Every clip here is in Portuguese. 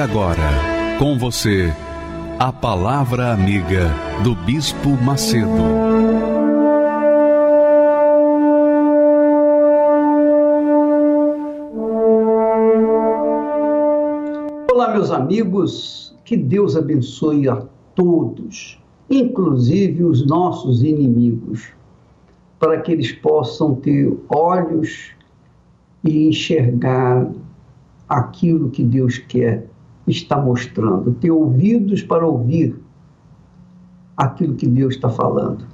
Agora, com você, a Palavra Amiga do Bispo Macedo. Olá, meus amigos, que Deus abençoe a todos, inclusive os nossos inimigos, para que eles possam ter olhos e enxergar aquilo que Deus quer está mostrando, ter ouvidos para ouvir aquilo que Deus está falando.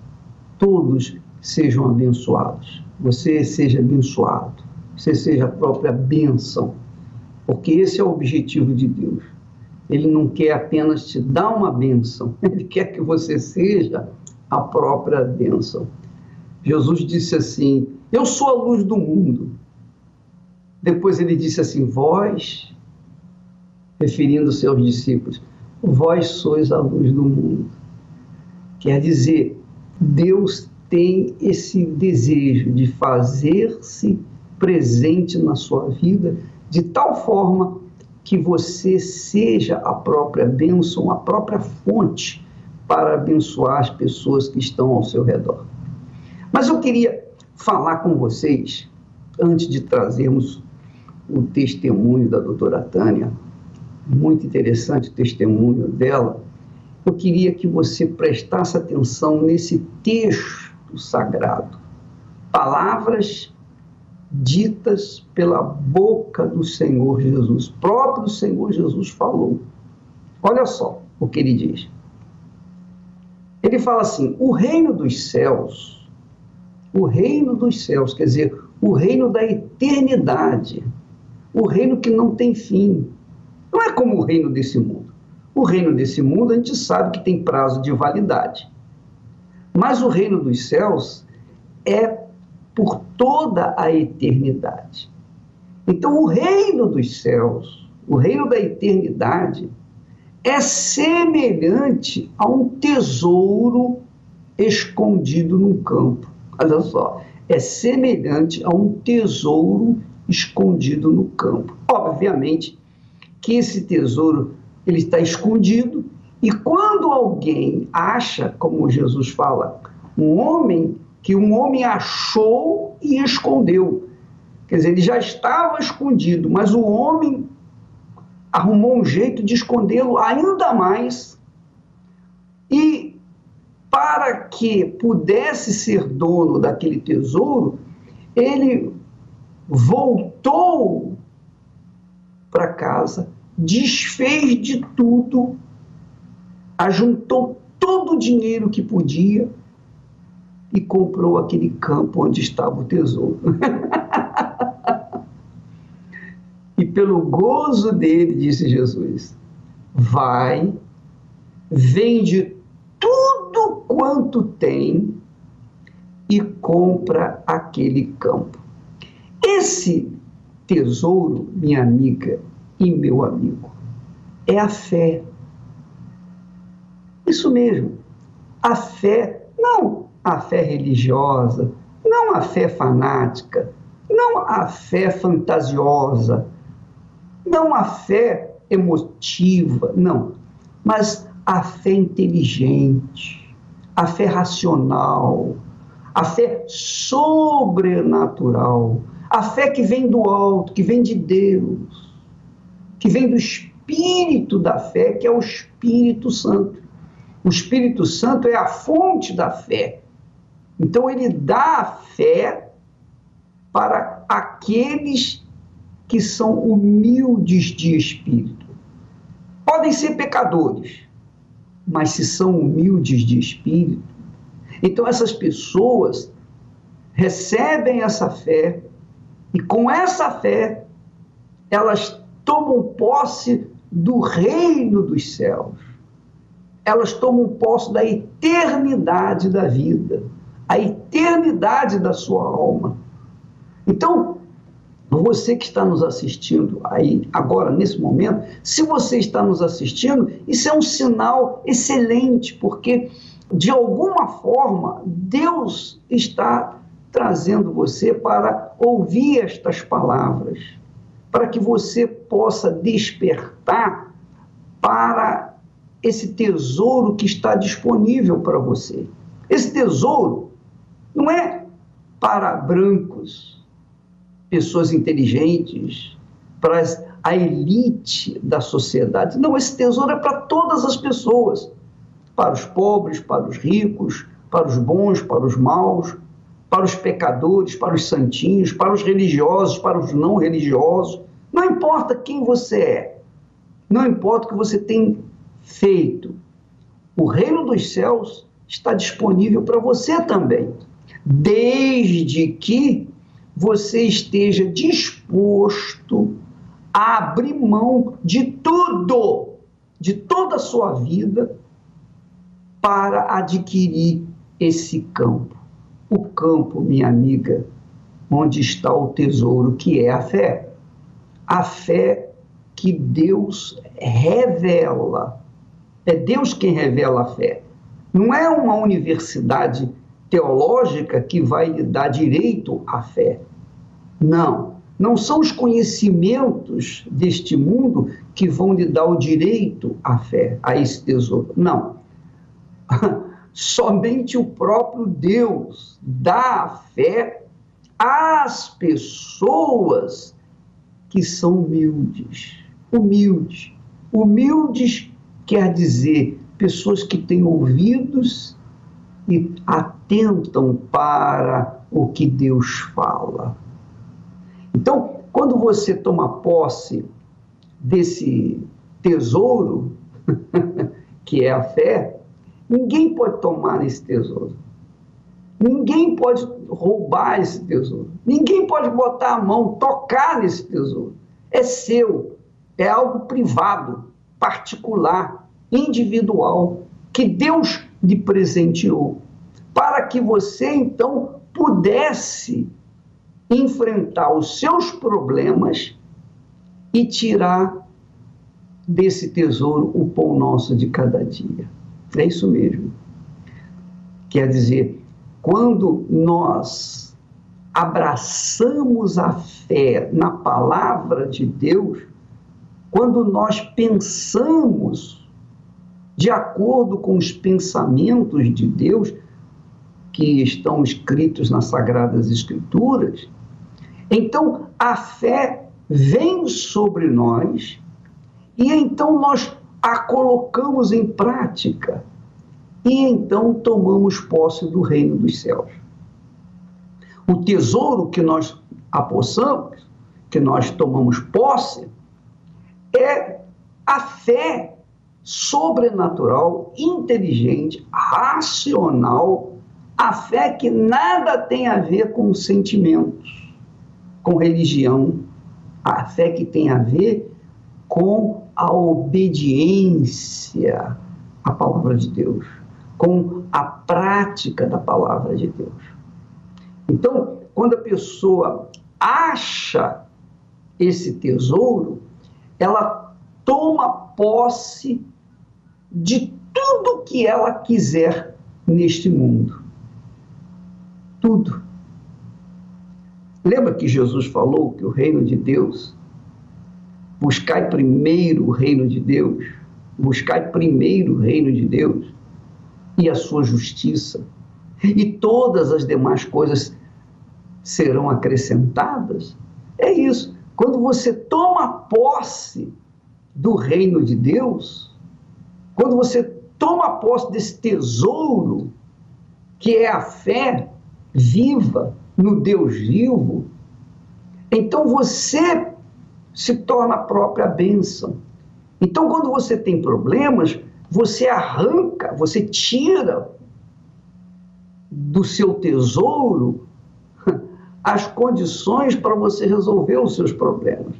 Todos sejam abençoados. Você seja abençoado. Você seja a própria bênção. Porque esse é o objetivo de Deus. Ele não quer apenas te dar uma bênção, ele quer que você seja a própria bênção. Jesus disse assim: Eu sou a luz do mundo. Depois ele disse assim: Vós, referindo-se aos discípulos, vós sois a luz do mundo. Quer dizer, Deus tem esse desejo de fazer-se presente na sua vida de tal forma que você seja a própria bênção, a própria fonte para abençoar as pessoas que estão ao seu redor. Mas eu queria falar com vocês, antes de trazermos o testemunho da doutora Tânia, muito interessante o testemunho dela. Eu queria que você prestasse atenção nesse texto sagrado. Palavras ditas pela boca do Senhor Jesus. Próprio Senhor Jesus falou. Olha só o que ele diz. Ele fala assim: o reino dos céus, o reino dos céus, quer dizer, o reino da eternidade, o reino que não tem fim. Não é como o reino desse mundo. O reino desse mundo a gente sabe que tem prazo de validade. Mas o reino dos céus é por toda a eternidade. Então, o reino dos céus, o reino da eternidade, é semelhante a um tesouro escondido num campo. Olha só, é semelhante a um tesouro escondido no campo. Obviamente que esse tesouro ele está escondido. E quando alguém acha, como Jesus fala, um homem que um homem achou e escondeu, quer dizer, ele já estava escondido, mas o homem arrumou um jeito de escondê-lo ainda mais. E para que pudesse ser dono daquele tesouro, ele voltou para casa, desfez de tudo, ajuntou todo o dinheiro que podia e comprou aquele campo onde estava o tesouro. e pelo gozo dele, disse Jesus, vai, vende tudo quanto tem e compra aquele campo. Esse tesouro, minha amiga e meu amigo, é a fé. Isso mesmo, a fé, não a fé religiosa, não a fé fanática, não a fé fantasiosa, não a fé emotiva, não, mas a fé inteligente, a fé racional, a fé sobrenatural, a fé que vem do alto, que vem de Deus, que vem do Espírito da fé, que é o Espírito Santo. O Espírito Santo é a fonte da fé. Então, ele dá a fé para aqueles que são humildes de espírito. Podem ser pecadores, mas se são humildes de espírito, então essas pessoas recebem essa fé e com essa fé, elas tomam posse do reino dos céus. Elas tomam posse da eternidade da vida, a eternidade da sua alma. Então, você que está nos assistindo aí agora, nesse momento, se você está nos assistindo, isso é um sinal excelente, porque de alguma forma Deus está trazendo você para ouvir estas palavras, para que você possa despertar para esse tesouro que está disponível para você. Esse tesouro não é para brancos, pessoas inteligentes, para a elite da sociedade. Não, esse tesouro é para todas as pessoas, para os pobres, para os ricos, para os bons, para os maus, para os pecadores, para os santinhos, para os religiosos, para os não religiosos. Não importa quem você é, não importa o que você tem feito, o reino dos céus está disponível para você também, desde que você esteja disposto a abrir mão de tudo, de toda a sua vida, para adquirir esse campo. O campo, minha amiga, onde está o tesouro, que é a fé. A fé que Deus revela. É Deus quem revela a fé. Não é uma universidade teológica que vai lhe dar direito à fé. Não. Não são os conhecimentos deste mundo que vão lhe dar o direito à fé, a esse tesouro. Não. Somente o próprio Deus dá a fé às pessoas que são humildes. Humildes. Humildes quer dizer pessoas que têm ouvidos e atentam para o que Deus fala. Então, quando você toma posse desse tesouro, que é a fé, ninguém pode tomar esse tesouro. Ninguém pode roubar esse tesouro. Ninguém pode botar a mão, tocar nesse tesouro. É seu. É algo privado, particular, individual, que Deus lhe presenteou, para que você então pudesse enfrentar os seus problemas e tirar desse tesouro o pão nosso de cada dia. É isso mesmo. Quer dizer, quando nós abraçamos a fé na palavra de Deus, quando nós pensamos de acordo com os pensamentos de Deus que estão escritos nas Sagradas Escrituras, então a fé vem sobre nós e então nós a colocamos em prática e então tomamos posse do reino dos céus. O tesouro que nós apossamos, que nós tomamos posse, é a fé sobrenatural, inteligente, racional, a fé que nada tem a ver com sentimentos com religião, a fé que tem a ver com a obediência à palavra de Deus, com a prática da palavra de Deus. Então, quando a pessoa acha esse tesouro, ela toma posse de tudo que ela quiser neste mundo. Tudo. Lembra que Jesus falou que o reino de Deus, buscai primeiro o reino de Deus, buscai primeiro o reino de Deus e a sua justiça, e todas as demais coisas serão acrescentadas? É isso. Quando você toma posse do reino de Deus, quando você toma posse desse tesouro, que é a fé viva, no Deus vivo, então você se torna a própria bênção. Então, quando você tem problemas, você arranca, você tira do seu tesouro as condições para você resolver os seus problemas.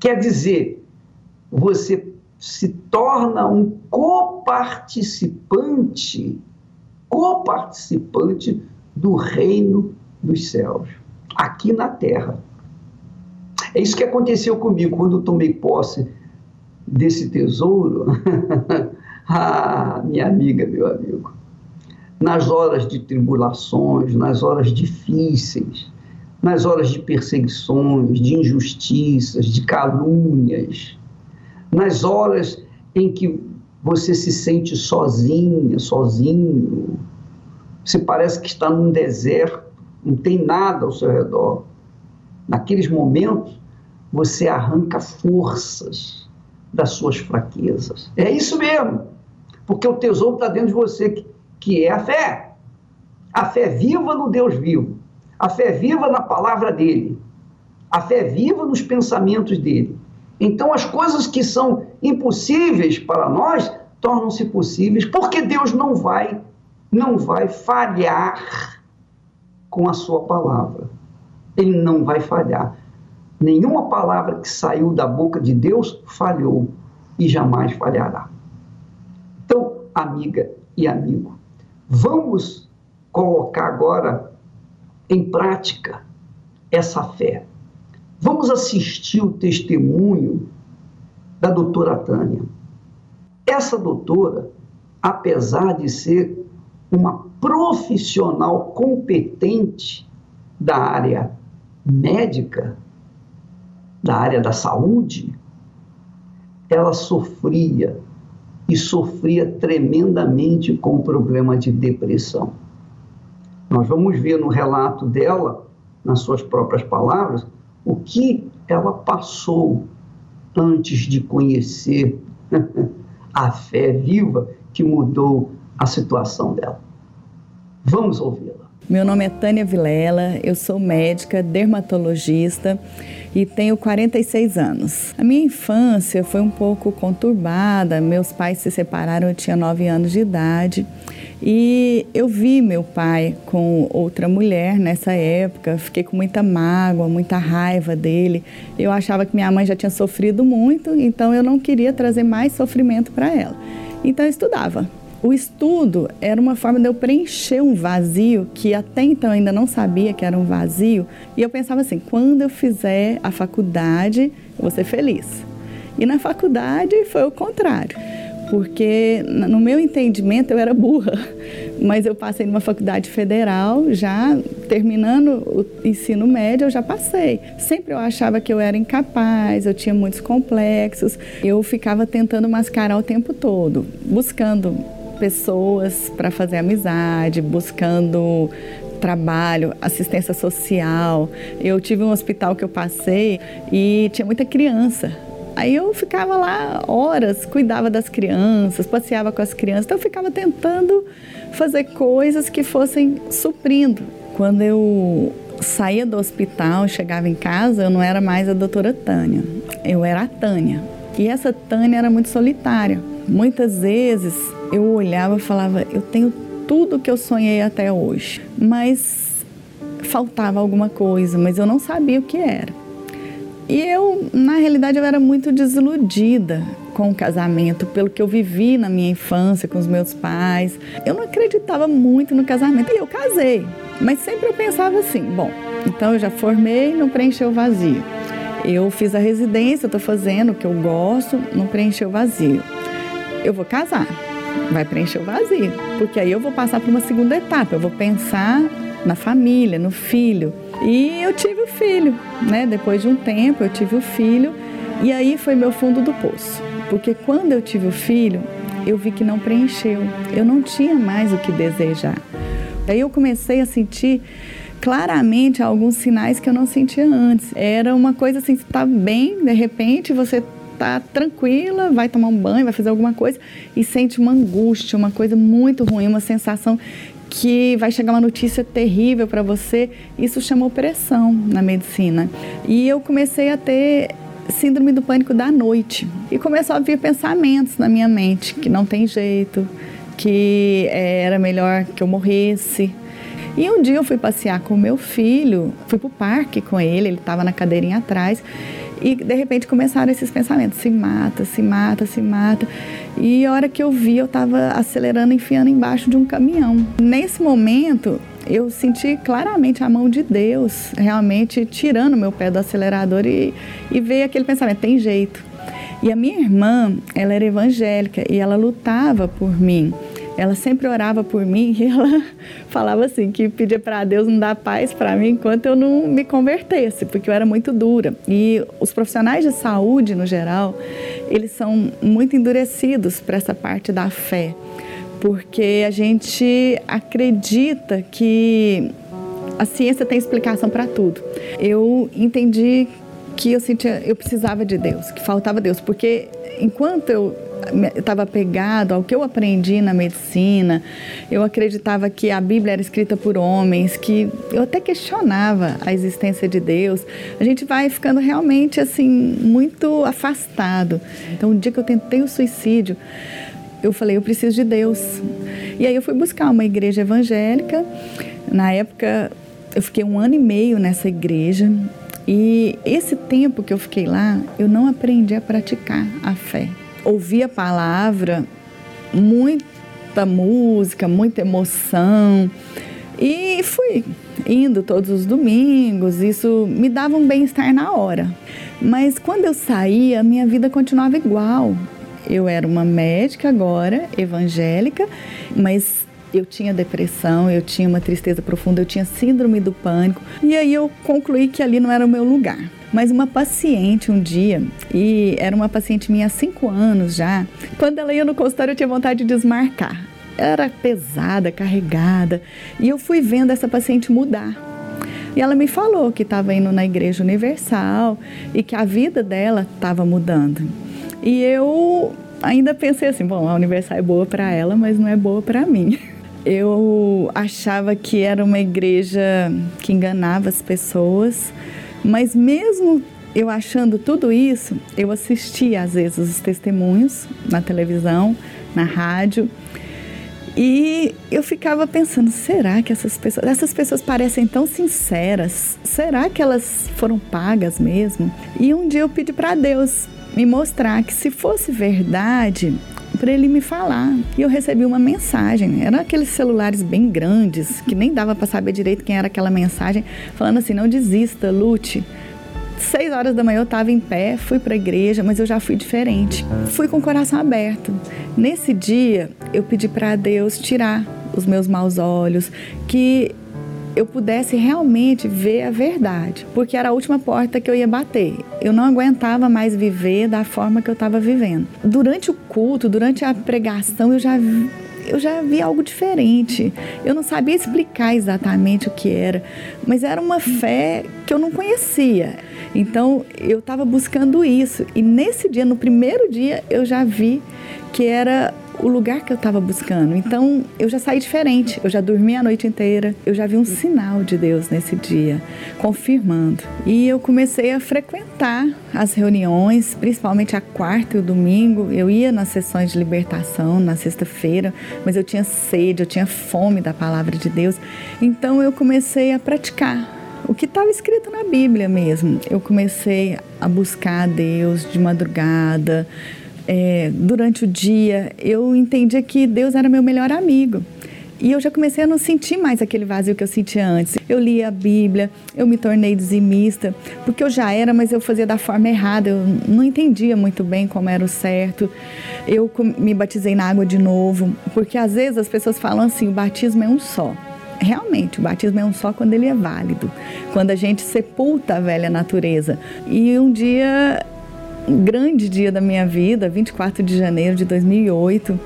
Quer dizer, você se torna um coparticipante, coparticipante do reino dos céus, aqui na terra. É isso que aconteceu comigo quando eu tomei posse desse tesouro. ah, minha amiga, meu amigo. Nas horas de tribulações, nas horas difíceis, nas horas de perseguições, de injustiças, de calúnias, nas horas em que você se sente sozinha, sozinho, você parece que está num deserto, não tem nada ao seu redor. Naqueles momentos, você arranca forças das suas fraquezas. É isso mesmo, porque o tesouro está dentro de você, que, que é a fé. A fé viva no Deus vivo, a fé viva na palavra dele, a fé viva nos pensamentos dele. Então, as coisas que são impossíveis para nós tornam-se possíveis, porque Deus não vai, não vai falhar com a sua palavra. Ele não vai falhar. Nenhuma palavra que saiu da boca de Deus falhou e jamais falhará. Então, amiga e amigo, vamos colocar agora em prática essa fé. Vamos assistir o testemunho da doutora Tânia. Essa doutora, apesar de ser uma profissional competente da área médica, da área da saúde, ela sofria e sofria tremendamente com o problema de depressão. Nós vamos ver no relato dela, nas suas próprias palavras, o que ela passou antes de conhecer a fé viva que mudou a situação dela. Vamos ouvi-la. Meu nome é Tânia Vilela, eu sou médica, dermatologista e tenho 46 anos. A minha infância foi um pouco conturbada, meus pais se separaram, eu tinha 9 anos de idade. E eu vi meu pai com outra mulher nessa época, fiquei com muita mágoa, muita raiva dele. Eu achava que minha mãe já tinha sofrido muito, então eu não queria trazer mais sofrimento para ela. Então eu estudava o estudo era uma forma de eu preencher um vazio que até então ainda não sabia que era um vazio. E eu pensava assim: quando eu fizer a faculdade, eu vou ser feliz. E na faculdade foi o contrário, porque no meu entendimento eu era burra, mas eu passei numa faculdade federal, já terminando o ensino médio, eu já passei. Sempre eu achava que eu era incapaz, eu tinha muitos complexos, eu ficava tentando mascarar o tempo todo, buscando pessoas para fazer amizade, buscando trabalho, assistência social. Eu tive um hospital que eu passei e tinha muita criança. Aí eu ficava lá horas, cuidava das crianças, passeava com as crianças. Então eu ficava tentando fazer coisas que fossem suprindo. Quando eu saía do hospital, chegava em casa, eu não era mais a doutora Tânia, eu era a Tânia. E essa Tânia era muito solitária. Muitas vezes eu olhava e falava: eu tenho tudo que eu sonhei até hoje, mas faltava alguma coisa, mas eu não sabia o que era. E eu, na realidade, eu era muito desiludida com o casamento, pelo que eu vivi na minha infância com os meus pais. Eu não acreditava muito no casamento e eu casei, mas sempre eu pensava assim: bom, então eu já formei, não preencheu o vazio. Eu fiz a residência, estou fazendo o que eu gosto, não preencheu o vazio. Eu vou casar vai preencher o vazio. Porque aí eu vou passar para uma segunda etapa, eu vou pensar na família, no filho. E eu tive o filho, né? Depois de um tempo eu tive o filho e aí foi meu fundo do poço. Porque quando eu tive o filho, eu vi que não preencheu. Eu não tinha mais o que desejar. Aí eu comecei a sentir claramente alguns sinais que eu não sentia antes. Era uma coisa assim, você está bem, de repente você tá tranquila, vai tomar um banho, vai fazer alguma coisa e sente uma angústia, uma coisa muito ruim, uma sensação que vai chegar uma notícia terrível para você. Isso chamou pressão na medicina. E eu comecei a ter síndrome do pânico da noite e começou a vir pensamentos na minha mente que não tem jeito, que eh, era melhor que eu morresse. E um dia eu fui passear com meu filho, fui pro parque com ele, ele estava na cadeirinha atrás, E de repente começaram esses pensamentos: se mata, se mata, se mata. E a hora que eu vi, eu estava acelerando, enfiando embaixo de um caminhão. Nesse momento, eu senti claramente a mão de Deus realmente tirando meu pé do acelerador e, e veio aquele pensamento: tem jeito. E a minha irmã, ela era evangélica e ela lutava por mim. Ela sempre orava por mim e ela falava assim que pedia para Deus não dar paz para mim enquanto eu não me convertesse, porque eu era muito dura. E os profissionais de saúde no geral, eles são muito endurecidos para essa parte da fé, porque a gente acredita que a ciência tem explicação para tudo. Eu entendi que eu sentia, eu precisava de Deus, que faltava Deus, porque enquanto eu estava pegado ao que eu aprendi na medicina, eu acreditava que a Bíblia era escrita por homens, que eu até questionava a existência de Deus. A gente vai ficando realmente assim muito afastado. Então, o dia que eu tentei o suicídio, eu falei, eu preciso de Deus. E aí eu fui buscar uma igreja evangélica. Na época, eu fiquei um ano e meio nessa igreja. E esse tempo que eu fiquei lá, eu não aprendi a praticar a fé. Ouvi a palavra, muita música, muita emoção. E fui indo todos os domingos, isso me dava um bem-estar na hora. Mas quando eu saía, minha vida continuava igual. Eu era uma médica agora, evangélica, mas eu tinha depressão, eu tinha uma tristeza profunda, eu tinha síndrome do pânico. E aí eu concluí que ali não era o meu lugar. Mas uma paciente um dia, e era uma paciente minha há cinco anos já, quando ela ia no consultório eu tinha vontade de desmarcar. Era pesada, carregada, e eu fui vendo essa paciente mudar. E ela me falou que estava indo na Igreja Universal e que a vida dela estava mudando. E eu ainda pensei assim: bom, a Universal é boa para ela, mas não é boa para mim. eu achava que era uma igreja que enganava as pessoas, mas mesmo eu achando tudo isso, eu assistia às vezes os testemunhos na televisão, na rádio, e eu ficava pensando, será que essas pessoas, essas pessoas parecem tão sinceras? Será que elas foram pagas mesmo? E um dia eu pedi para Deus me mostrar que se fosse verdade, para ele me falar. E eu recebi uma mensagem. Eram aqueles celulares bem grandes, que nem dava para saber direito quem era aquela mensagem, falando assim: não desista, lute. Seis horas da manhã eu estava em pé, fui para a igreja, mas eu já fui diferente. Fui com o coração aberto. Nesse dia, eu pedi para Deus tirar os meus maus olhos, que eu pudesse realmente ver a verdade, porque era a última porta que eu ia bater. Eu não aguentava mais viver da forma que eu estava vivendo. Durante o culto, durante a pregação, eu já vi, eu já vi algo diferente. Eu não sabia explicar exatamente o que era, mas era uma fé que eu não conhecia. Então eu estava buscando isso e nesse dia, no primeiro dia, eu já vi que era o lugar que eu estava buscando. Então eu já saí diferente, eu já dormi a noite inteira, eu já vi um sinal de Deus nesse dia, confirmando. E eu comecei a frequentar as reuniões, principalmente a quarta e o domingo. Eu ia nas sessões de libertação na sexta-feira, mas eu tinha sede, eu tinha fome da palavra de Deus. Então eu comecei a praticar o que estava escrito na Bíblia mesmo. Eu comecei a buscar a Deus de madrugada, é, durante o dia, eu entendia que Deus era meu melhor amigo. E eu já comecei a não sentir mais aquele vazio que eu sentia antes. Eu lia a Bíblia, eu me tornei dizimista, porque eu já era, mas eu fazia da forma errada, eu não entendia muito bem como era o certo. Eu me batizei na água de novo, porque às vezes as pessoas falam assim: o batismo é um só. Realmente, o batismo é um só quando ele é válido, quando a gente sepulta a velha natureza. E um dia grande dia da minha vida, 24 de janeiro de 2008.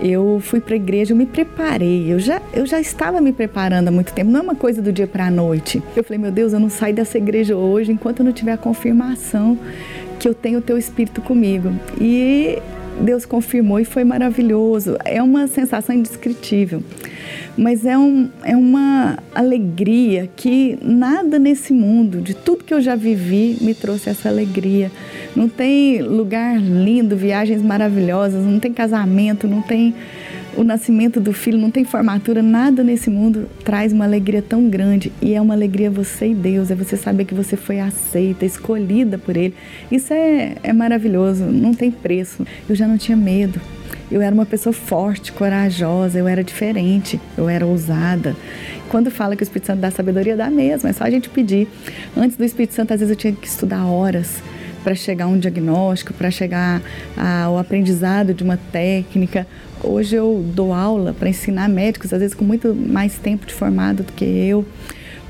Eu fui para a igreja, eu me preparei, eu já, eu já estava me preparando há muito tempo, não é uma coisa do dia para a noite. Eu falei, meu Deus, eu não saio dessa igreja hoje enquanto eu não tiver a confirmação que eu tenho o teu espírito comigo. E Deus confirmou e foi maravilhoso. É uma sensação indescritível mas é, um, é uma alegria que nada nesse mundo, de tudo que eu já vivi, me trouxe essa alegria. Não tem lugar lindo, viagens maravilhosas, não tem casamento, não tem o nascimento do filho, não tem formatura, nada nesse mundo traz uma alegria tão grande. E é uma alegria você e Deus, é você saber que você foi aceita, escolhida por Ele. Isso é, é maravilhoso, não tem preço. Eu já não tinha medo. Eu era uma pessoa forte, corajosa, eu era diferente, eu era ousada. Quando fala que o Espírito Santo dá sabedoria, dá mesmo, é só a gente pedir. Antes do Espírito Santo, às vezes eu tinha que estudar horas para chegar a um diagnóstico, para chegar ao aprendizado de uma técnica. Hoje eu dou aula para ensinar médicos, às vezes com muito mais tempo de formado do que eu.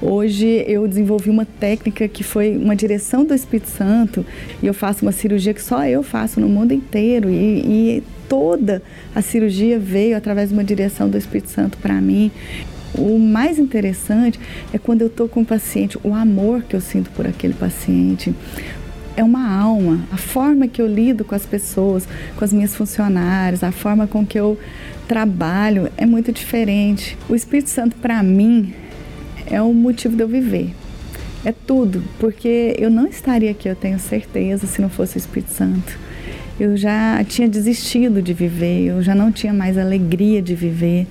Hoje eu desenvolvi uma técnica que foi uma direção do Espírito Santo e eu faço uma cirurgia que só eu faço no mundo inteiro e, e toda a cirurgia veio através de uma direção do Espírito Santo para mim. O mais interessante é quando eu estou com o paciente, o amor que eu sinto por aquele paciente, é uma alma. A forma que eu lido com as pessoas, com as minhas funcionárias, a forma com que eu trabalho é muito diferente. O Espírito Santo, para mim, é o motivo de eu viver. É tudo, porque eu não estaria aqui, eu tenho certeza, se não fosse o Espírito Santo. Eu já tinha desistido de viver, eu já não tinha mais alegria de viver,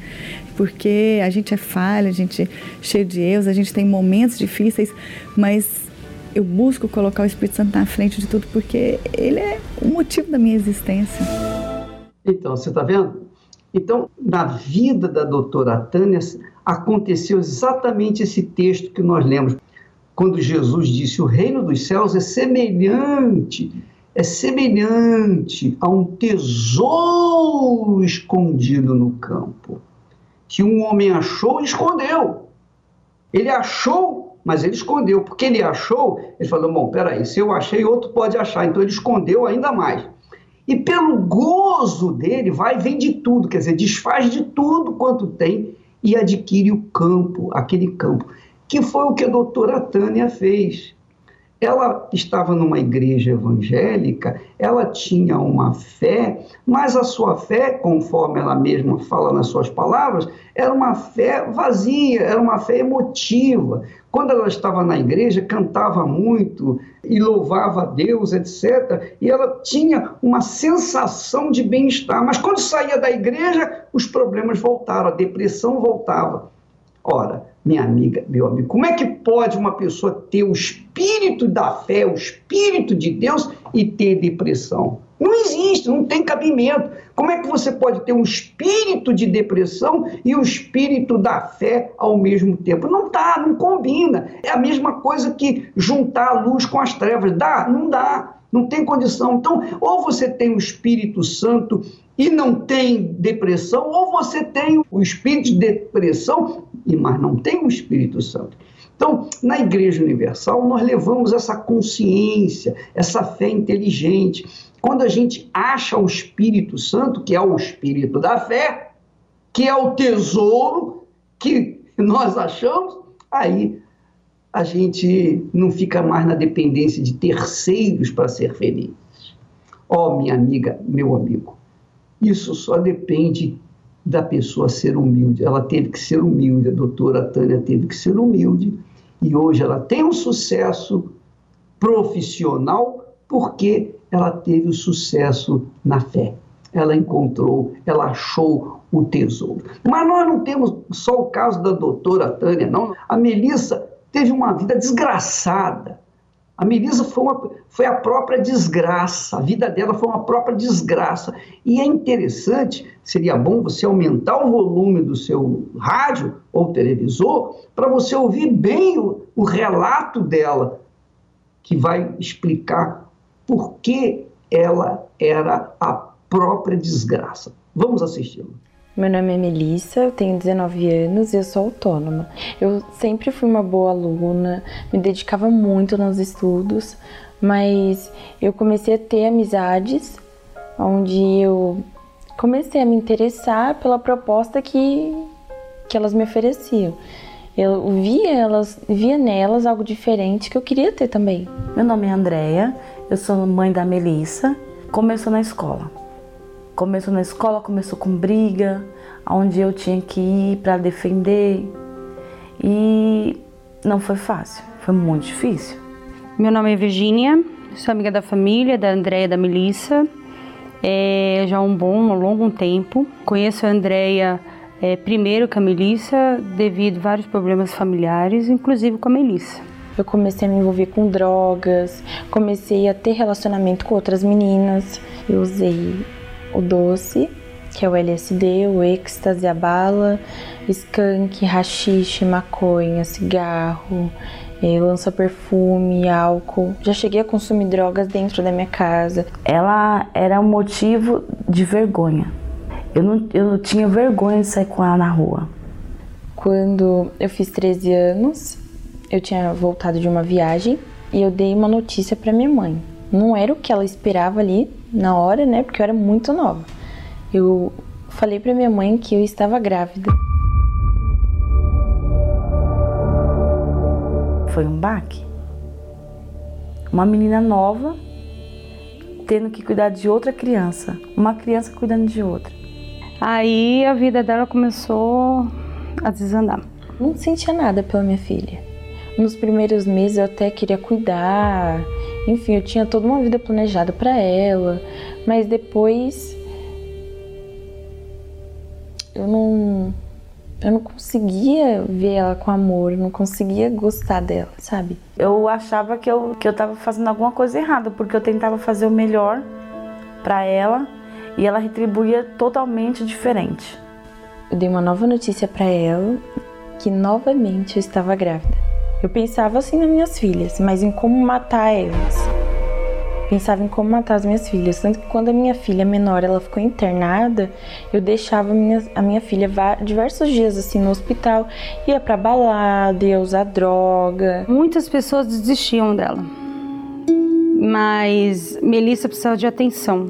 porque a gente é falha, a gente é cheio de erros, a gente tem momentos difíceis, mas eu busco colocar o Espírito Santo na frente de tudo porque ele é o motivo da minha existência. Então, você está vendo? Então, na vida da doutora Tânia, aconteceu exatamente esse texto que nós lemos, quando Jesus disse: O reino dos céus é semelhante, é semelhante a um tesouro escondido no campo, que um homem achou e escondeu. Ele achou mas ele escondeu, porque ele achou, ele falou, bom, peraí, se eu achei, outro pode achar, então ele escondeu ainda mais. E pelo gozo dele, vai, vende tudo, quer dizer, desfaz de tudo quanto tem e adquire o campo, aquele campo, que foi o que a doutora Tânia fez ela estava numa igreja evangélica, ela tinha uma fé, mas a sua fé, conforme ela mesma fala nas suas palavras, era uma fé vazia, era uma fé emotiva. Quando ela estava na igreja, cantava muito e louvava a Deus, etc. E ela tinha uma sensação de bem-estar. Mas quando saía da igreja, os problemas voltaram, a depressão voltava. Ora, minha amiga, meu amigo, como é que pode uma pessoa ter o espírito da fé, o espírito de Deus e ter depressão? Não existe, não tem cabimento. Como é que você pode ter um espírito de depressão e o espírito da fé ao mesmo tempo? Não dá, não combina. É a mesma coisa que juntar a luz com as trevas. Dá? Não dá. Não tem condição. Então, ou você tem o Espírito Santo e não tem depressão, ou você tem o espírito de depressão, mas não tem o Espírito Santo. Então, na Igreja Universal, nós levamos essa consciência, essa fé inteligente. Quando a gente acha o Espírito Santo, que é o Espírito da fé, que é o tesouro que nós achamos, aí a gente não fica mais na dependência de terceiros para ser feliz. Ó, oh, minha amiga, meu amigo, isso só depende da pessoa ser humilde. Ela teve que ser humilde, a doutora Tânia teve que ser humilde, e hoje ela tem um sucesso profissional porque ela teve o sucesso na fé. Ela encontrou, ela achou o tesouro. Mas nós não temos só o caso da doutora Tânia, não. A Melissa teve uma vida desgraçada. A Melissa foi, uma, foi a própria desgraça, a vida dela foi uma própria desgraça. E é interessante, seria bom você aumentar o volume do seu rádio ou televisor para você ouvir bem o, o relato dela, que vai explicar por que ela era a própria desgraça. Vamos assisti-lo. Meu nome é Melissa, eu tenho 19 anos e eu sou autônoma. Eu sempre fui uma boa aluna, me dedicava muito nos estudos, mas eu comecei a ter amizades onde eu comecei a me interessar pela proposta que, que elas me ofereciam. Eu via elas, via nelas algo diferente que eu queria ter também. Meu nome é Andréia, eu sou mãe da Melissa. Começou na escola. Começou na escola, começou com briga, onde eu tinha que ir para defender. E não foi fácil, foi muito difícil. Meu nome é Virginia, sou amiga da família, da Andréia e da Melissa. é, já há um bom, um longo tempo. Conheço a Andrea é, primeiro com a Melissa devido a vários problemas familiares, inclusive com a Melissa. Eu comecei a me envolver com drogas, comecei a ter relacionamento com outras meninas. Eu usei o doce, que é o LSD, o êxtase, a bala, skunk, rachixe, maconha, cigarro, eh, lança perfume, álcool. Já cheguei a consumir drogas dentro da minha casa. Ela era um motivo de vergonha. Eu não, eu não tinha vergonha de sair com ela na rua. Quando eu fiz 13 anos, eu tinha voltado de uma viagem e eu dei uma notícia para minha mãe. Não era o que ela esperava ali na hora, né? Porque eu era muito nova. Eu falei para minha mãe que eu estava grávida. Foi um baque. Uma menina nova tendo que cuidar de outra criança, uma criança cuidando de outra. Aí a vida dela começou a desandar. Não sentia nada pela minha filha. Nos primeiros meses eu até queria cuidar, enfim, eu tinha toda uma vida planejada para ela, mas depois eu não eu não conseguia ver ela com amor, eu não conseguia gostar dela, sabe? Eu achava que eu que eu tava fazendo alguma coisa errada, porque eu tentava fazer o melhor para ela e ela retribuía totalmente diferente. Eu dei uma nova notícia para ela que novamente eu estava grávida. Eu pensava assim nas minhas filhas, mas em como matar elas. Pensava em como matar as minhas filhas, tanto que quando a minha filha menor ela ficou internada, eu deixava a minha, a minha filha diversos dias assim no hospital, ia para balada, ia usar droga. Muitas pessoas desistiam dela, mas Melissa precisava de atenção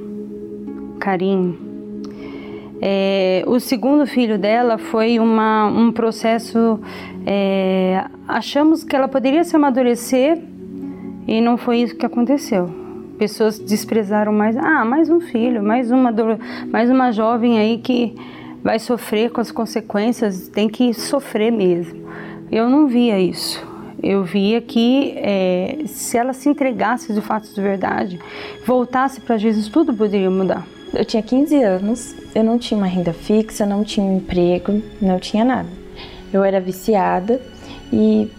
carinho. É, o segundo filho dela foi uma, um processo. É, achamos que ela poderia se amadurecer e não foi isso que aconteceu. Pessoas desprezaram mais. Ah, mais um filho, mais uma, mais uma jovem aí que vai sofrer com as consequências, tem que sofrer mesmo. Eu não via isso. Eu via que é, se ela se entregasse de fato de verdade, voltasse para Jesus, tudo poderia mudar. Eu tinha 15 anos, eu não tinha uma renda fixa, não tinha um emprego, não tinha nada. Eu era viciada e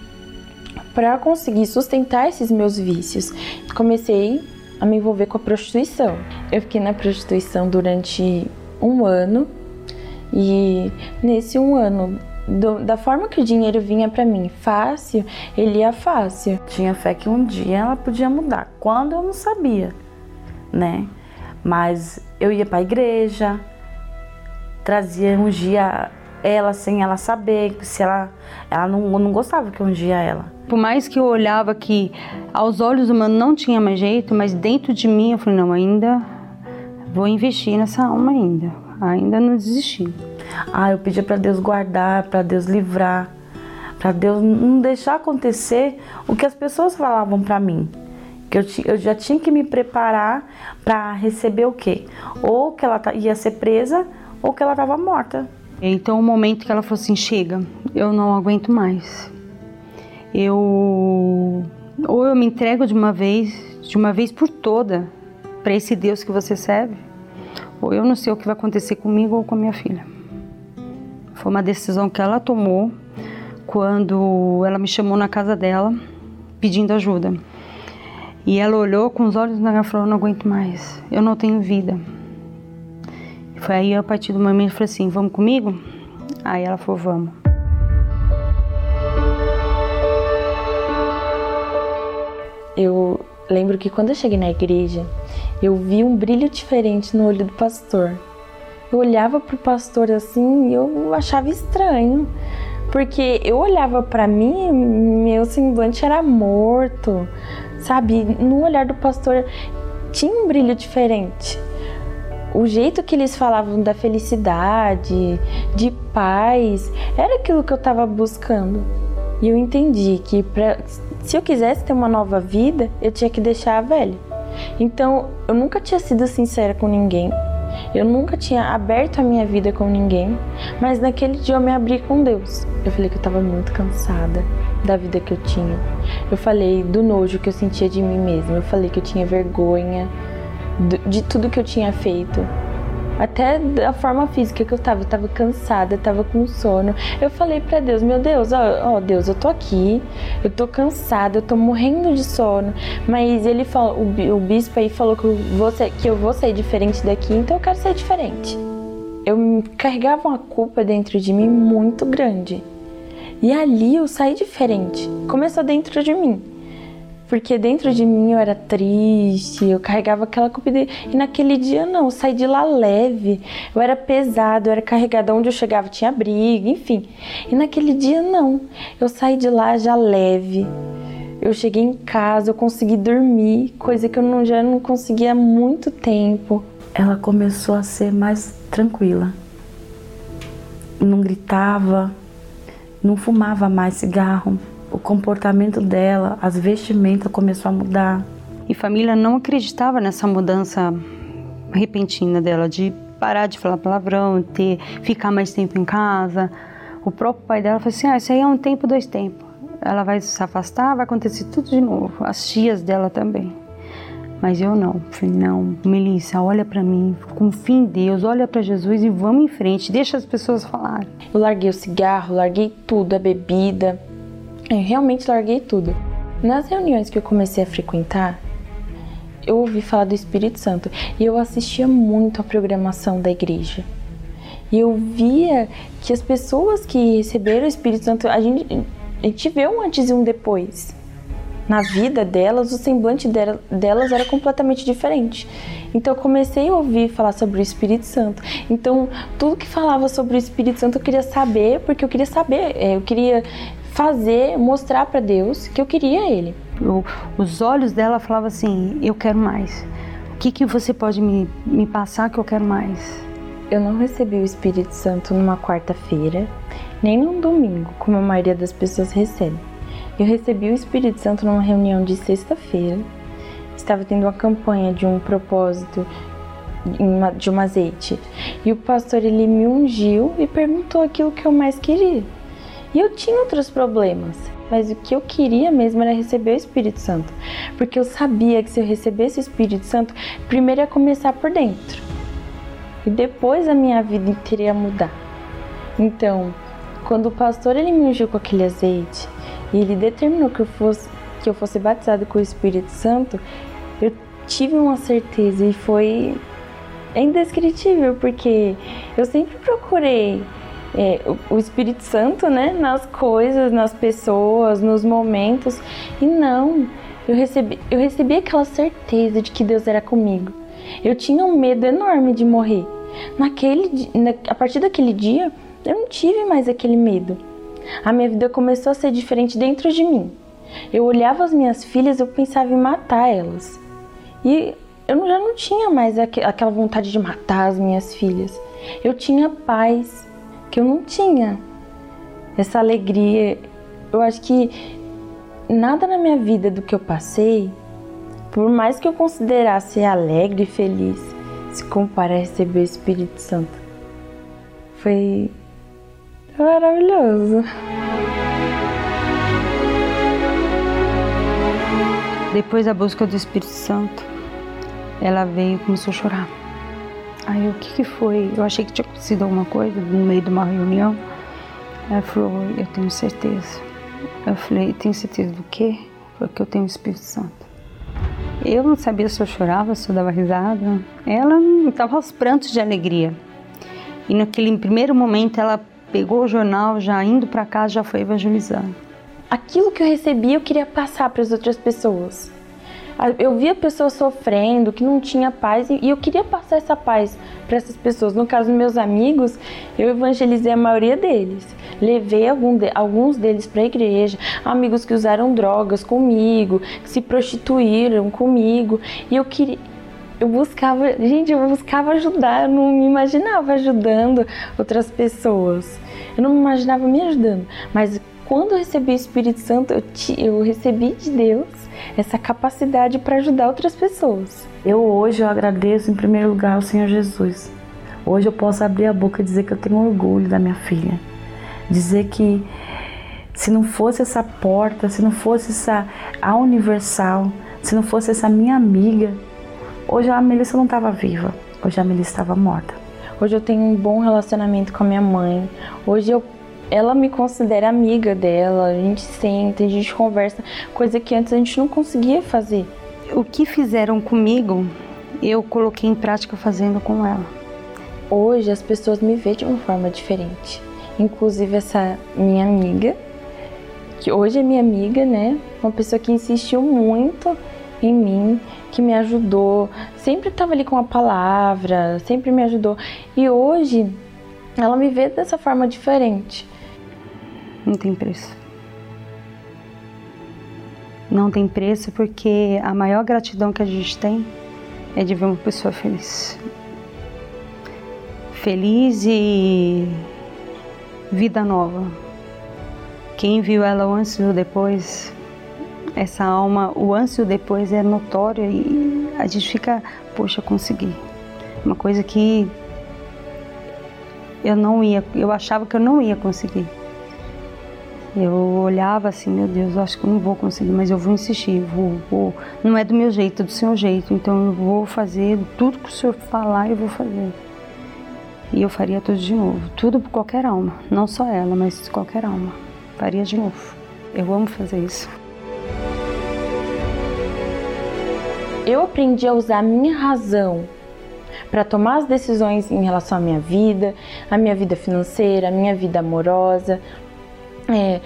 para conseguir sustentar esses meus vícios, comecei a me envolver com a prostituição. Eu fiquei na prostituição durante um ano e nesse um ano do, da forma que o dinheiro vinha para mim fácil, ele ia fácil. Tinha fé que um dia ela podia mudar. Quando eu não sabia, né? Mas eu ia para a igreja, trazia, ungia ela sem ela saber, se ela, ela não, não gostava que eu ungia ela. Por mais que eu olhava que aos olhos humanos não tinha mais jeito, mas dentro de mim eu falei, não, ainda vou investir nessa alma ainda, ainda não desisti. Ah, eu pedia para Deus guardar, para Deus livrar, para Deus não deixar acontecer o que as pessoas falavam para mim que eu, eu já tinha que me preparar para receber o quê? Ou que ela ia ser presa ou que ela estava morta. Então, o momento que ela falou assim: chega, eu não aguento mais. Eu. Ou eu me entrego de uma vez, de uma vez por toda, para esse Deus que você serve, ou eu não sei o que vai acontecer comigo ou com a minha filha. Foi uma decisão que ela tomou quando ela me chamou na casa dela pedindo ajuda. E ela olhou com os olhos na falou: Não aguento mais, eu não tenho vida. Foi aí, a partir do momento, eu falei assim: Vamos comigo? Aí ela falou: Vamos. Eu lembro que quando eu cheguei na igreja, eu vi um brilho diferente no olho do pastor. Eu olhava pro pastor assim e eu achava estranho, porque eu olhava para mim, meu semblante era morto, sabe? No olhar do pastor tinha um brilho diferente. O jeito que eles falavam da felicidade, de paz, era aquilo que eu estava buscando. E eu entendi que pra, se eu quisesse ter uma nova vida, eu tinha que deixar a velha. Então, eu nunca tinha sido sincera com ninguém. Eu nunca tinha aberto a minha vida com ninguém, mas naquele dia eu me abri com Deus. Eu falei que eu estava muito cansada da vida que eu tinha. Eu falei do nojo que eu sentia de mim mesma. Eu falei que eu tinha vergonha de tudo que eu tinha feito. Até da forma física que eu tava, eu tava cansada, tava com sono. Eu falei para Deus, meu Deus, ó, ó, Deus, eu tô aqui, eu tô cansada, eu tô morrendo de sono. Mas ele falou, o, bispo aí falou que eu, vou ser, que eu vou sair diferente daqui, então eu quero ser diferente. Eu carregava uma culpa dentro de mim muito grande. E ali eu saí diferente. Começou dentro de mim. Porque dentro de mim eu era triste, eu carregava aquela culpa. De... E naquele dia não, eu saí de lá leve. Eu era pesado, eu era carregada. Onde eu chegava tinha briga, enfim. E naquele dia não. Eu saí de lá já leve. Eu cheguei em casa, eu consegui dormir, coisa que eu não, já não conseguia há muito tempo. Ela começou a ser mais tranquila. Não gritava, não fumava mais cigarro o comportamento dela, as vestimentas começou a mudar. E família não acreditava nessa mudança repentina dela de parar de falar palavrão, ter ficar mais tempo em casa. O próprio pai dela falou assim: "Ah, isso aí é um tempo, dois tempos. Ela vai se afastar, vai acontecer tudo de novo". As tias dela também. Mas eu não. Falei: "Não, Melissa, olha para mim, confia em Deus, olha para Jesus e vamos em frente, deixa as pessoas falarem". Eu larguei o cigarro, larguei tudo, a bebida, eu realmente larguei tudo. Nas reuniões que eu comecei a frequentar, eu ouvi falar do Espírito Santo e eu assistia muito a programação da igreja. E eu via que as pessoas que receberam o Espírito Santo, a gente, a gente vê um antes e um depois. Na vida delas, o semblante delas era completamente diferente. Então eu comecei a ouvir falar sobre o Espírito Santo. Então tudo que falava sobre o Espírito Santo eu queria saber, porque eu queria saber, é, eu queria fazer, mostrar para Deus que eu queria Ele. os olhos dela falavam assim: Eu quero mais. O que, que você pode me, me passar que eu quero mais? Eu não recebi o Espírito Santo numa quarta-feira, nem num domingo, como a maioria das pessoas recebe. Eu recebi o Espírito Santo numa reunião de sexta-feira. Estava tendo uma campanha de um propósito de um azeite. E o pastor ele me ungiu e perguntou aquilo que eu mais queria. E eu tinha outros problemas, mas o que eu queria mesmo era receber o Espírito Santo, porque eu sabia que se eu recebesse o Espírito Santo, primeiro ia começar por dentro e depois a minha vida inteira ia mudar. Então, quando o pastor ele me ungiu com aquele azeite e ele determinou que eu fosse que eu fosse batizado com o Espírito Santo, eu tive uma certeza e foi indescritível, porque eu sempre procurei é, o Espírito Santo, né, nas coisas, nas pessoas, nos momentos. E não, eu recebi, eu recebi aquela certeza de que Deus era comigo. Eu tinha um medo enorme de morrer. Naquele, na, a partir daquele dia, eu não tive mais aquele medo. A minha vida começou a ser diferente dentro de mim. Eu olhava as minhas filhas, eu pensava em matar elas. E eu já não tinha mais aquela vontade de matar as minhas filhas. Eu tinha paz que eu não tinha. Essa alegria. Eu acho que nada na minha vida do que eu passei, por mais que eu considerasse alegre e feliz, se compara a receber o Espírito Santo. Foi maravilhoso. Depois da busca do Espírito Santo, ela veio e começou a chorar. Aí o que, que foi? Eu achei que tinha acontecido alguma coisa no meio de uma reunião. Ela falou, eu tenho certeza. Eu falei, tenho certeza do quê? Porque eu tenho o Espírito Santo. Eu não sabia se eu chorava, se eu dava risada. Ela estava aos prantos de alegria. E naquele primeiro momento ela pegou o jornal, já indo para casa, já foi evangelizando. Aquilo que eu recebi, eu queria passar para as outras pessoas. Eu via pessoas sofrendo, que não tinha paz, e eu queria passar essa paz para essas pessoas. No caso, meus amigos, eu evangelizei a maioria deles. Levei de, alguns deles para a igreja, amigos que usaram drogas comigo, que se prostituíram comigo, e eu queria eu buscava, gente, eu buscava ajudar, eu não me imaginava ajudando outras pessoas. Eu não me imaginava me ajudando, mas quando eu recebi o Espírito Santo, eu, te, eu recebi de Deus essa capacidade para ajudar outras pessoas. Eu hoje eu agradeço em primeiro lugar ao Senhor Jesus. Hoje eu posso abrir a boca e dizer que eu tenho orgulho da minha filha. Dizer que se não fosse essa porta, se não fosse essa a universal, se não fosse essa minha amiga, Hoje a Melissa não estava viva, hoje a Melissa estava morta. Hoje eu tenho um bom relacionamento com a minha mãe. Hoje eu ela me considera amiga dela, a gente senta, a gente conversa, coisa que antes a gente não conseguia fazer. O que fizeram comigo, eu coloquei em prática fazendo com ela. Hoje as pessoas me veem de uma forma diferente. Inclusive essa minha amiga, que hoje é minha amiga, né? Uma pessoa que insistiu muito em mim, que me ajudou, sempre estava ali com a palavra, sempre me ajudou. E hoje ela me vê dessa forma diferente. Não tem preço. Não tem preço porque a maior gratidão que a gente tem é de ver uma pessoa feliz. Feliz e vida nova. Quem viu ela antes ou depois essa alma, o antes e o depois é notório e a gente fica, poxa, consegui. Uma coisa que eu não ia, eu achava que eu não ia conseguir. Eu olhava assim, meu Deus, eu acho que não vou conseguir, mas eu vou insistir, vou, vou. Não é do meu jeito, é do seu jeito, então eu vou fazer tudo que o senhor falar, eu vou fazer. E eu faria tudo de novo, tudo por qualquer alma, não só ela, mas qualquer alma. Faria de novo. Eu amo fazer isso. eu aprendi a usar a minha razão para tomar as decisões em relação à minha vida, à minha vida financeira, à minha vida amorosa, é,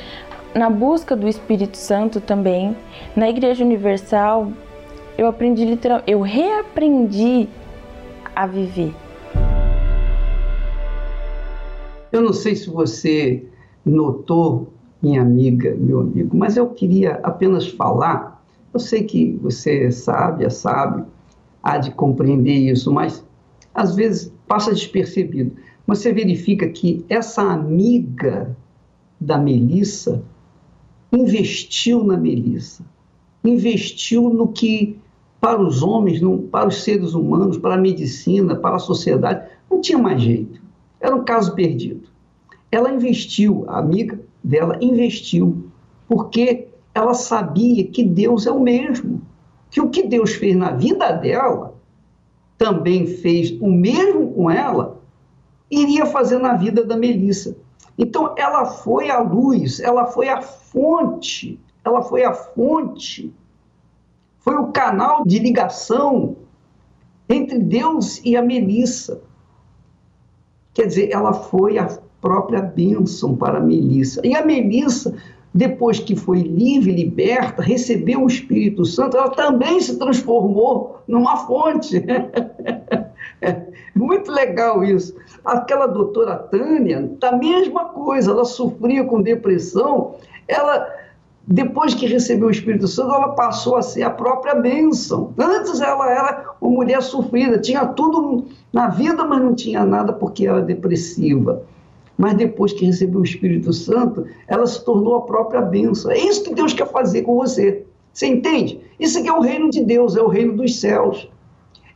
na busca do Espírito Santo também. Na Igreja Universal, eu aprendi literalmente, eu reaprendi a viver. Eu não sei se você notou, minha amiga, meu amigo, mas eu queria apenas falar eu sei que você sabe, é sábio, há de compreender isso, mas às vezes passa despercebido. Você verifica que essa amiga da Melissa investiu na Melissa, investiu no que para os homens, para os seres humanos, para a medicina, para a sociedade, não tinha mais jeito. Era um caso perdido. Ela investiu, a amiga dela investiu, porque ela sabia que Deus é o mesmo, que o que Deus fez na vida dela, também fez o mesmo com ela, iria fazer na vida da Melissa. Então ela foi a luz, ela foi a fonte, ela foi a fonte, foi o canal de ligação entre Deus e a Melissa. Quer dizer, ela foi a própria bênção para a Melissa. E a Melissa depois que foi livre, liberta, recebeu o Espírito Santo, ela também se transformou numa fonte. Muito legal isso. Aquela doutora Tânia, a mesma coisa, ela sofria com depressão, ela, depois que recebeu o Espírito Santo, ela passou a ser a própria bênção. Antes ela era uma mulher sofrida, tinha tudo na vida, mas não tinha nada porque era depressiva mas depois que recebeu o Espírito Santo, ela se tornou a própria bênção. É isso que Deus quer fazer com você. Você entende? Isso aqui é o reino de Deus, é o reino dos céus.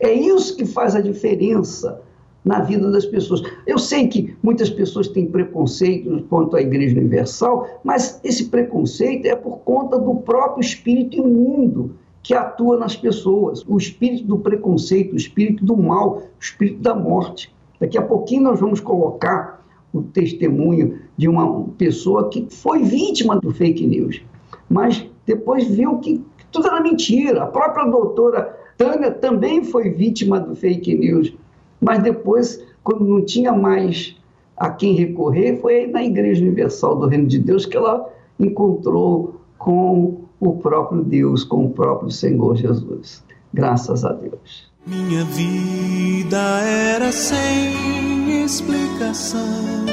É isso que faz a diferença na vida das pessoas. Eu sei que muitas pessoas têm preconceito quanto à Igreja Universal, mas esse preconceito é por conta do próprio espírito imundo que atua nas pessoas, o espírito do preconceito, o espírito do mal, o espírito da morte. Daqui a pouquinho nós vamos colocar o testemunho de uma pessoa que foi vítima do fake news, mas depois viu que tudo era mentira. A própria doutora Tânia também foi vítima do fake news, mas depois, quando não tinha mais a quem recorrer, foi na Igreja Universal do Reino de Deus que ela encontrou com o próprio Deus, com o próprio Senhor Jesus. Graças a Deus. Minha vida era sem explicação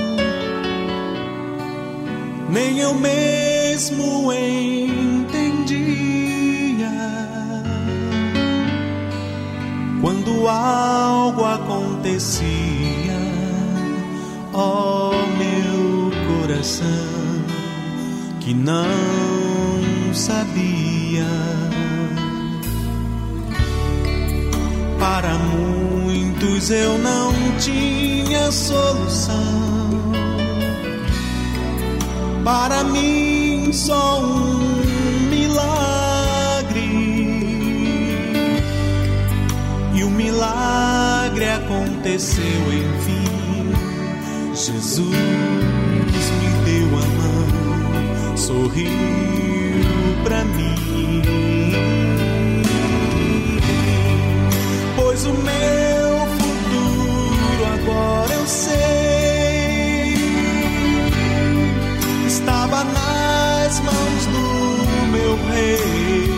nem eu mesmo entendia. Quando algo acontecia, ó oh, meu coração, que não sabia. Para muitos eu não tinha solução para mim só um aconteceu enfim. Jesus me deu a mão, sorriu pra mim. Pois o meu futuro agora eu sei. Estava nas mãos do meu rei.